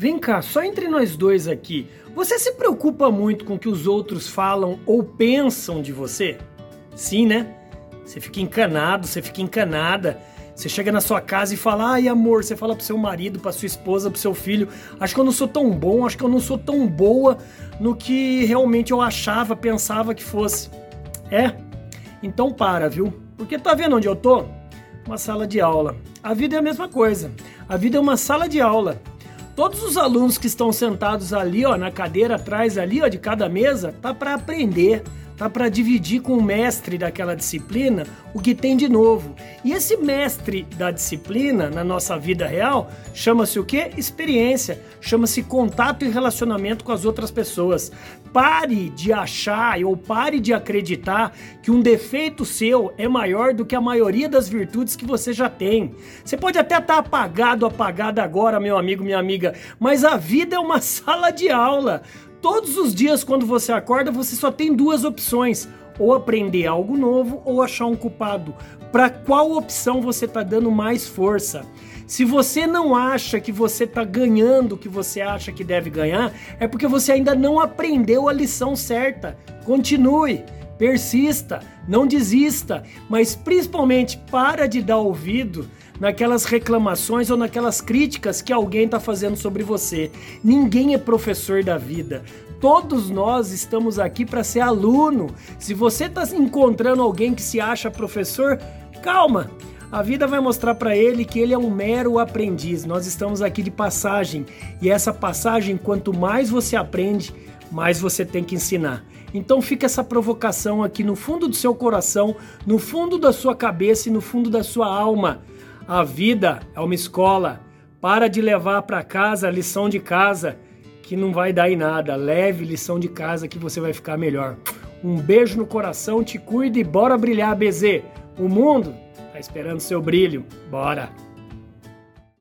Vem cá, só entre nós dois aqui. Você se preocupa muito com o que os outros falam ou pensam de você? Sim, né? Você fica encanado, você fica encanada. Você chega na sua casa e fala: "Ai, amor", você fala pro seu marido, pra sua esposa, pro seu filho: "Acho que eu não sou tão bom, acho que eu não sou tão boa no que realmente eu achava, pensava que fosse". É? Então para, viu? Porque tá vendo onde eu tô? Uma sala de aula. A vida é a mesma coisa. A vida é uma sala de aula. Todos os alunos que estão sentados ali, ó, na cadeira atrás ali, ó, de cada mesa, tá para aprender, tá para dividir com o mestre daquela disciplina o que tem de novo. E esse mestre da disciplina na nossa vida real chama-se o quê? Experiência, chama-se contato e relacionamento com as outras pessoas. Pare de achar ou pare de acreditar que um defeito seu é maior do que a maioria das virtudes que você já tem. Você pode até estar tá apagado, apagada agora, meu amigo, minha amiga, mas a vida é uma sala de aula. Todos os dias, quando você acorda, você só tem duas opções: ou aprender algo novo ou achar um culpado. Para qual opção você está dando mais força? Se você não acha que você está ganhando o que você acha que deve ganhar, é porque você ainda não aprendeu a lição certa. Continue, persista, não desista, mas principalmente para de dar ouvido naquelas reclamações ou naquelas críticas que alguém está fazendo sobre você. Ninguém é professor da vida. Todos nós estamos aqui para ser aluno. Se você está encontrando alguém que se acha professor, calma. A vida vai mostrar para ele que ele é um mero aprendiz. Nós estamos aqui de passagem e essa passagem, quanto mais você aprende, mais você tem que ensinar. Então fica essa provocação aqui no fundo do seu coração, no fundo da sua cabeça e no fundo da sua alma. A vida é uma escola. Para de levar para casa lição de casa, que não vai dar em nada. Leve lição de casa que você vai ficar melhor. Um beijo no coração, te cuide e bora brilhar, BZ. O mundo tá esperando seu brilho. Bora!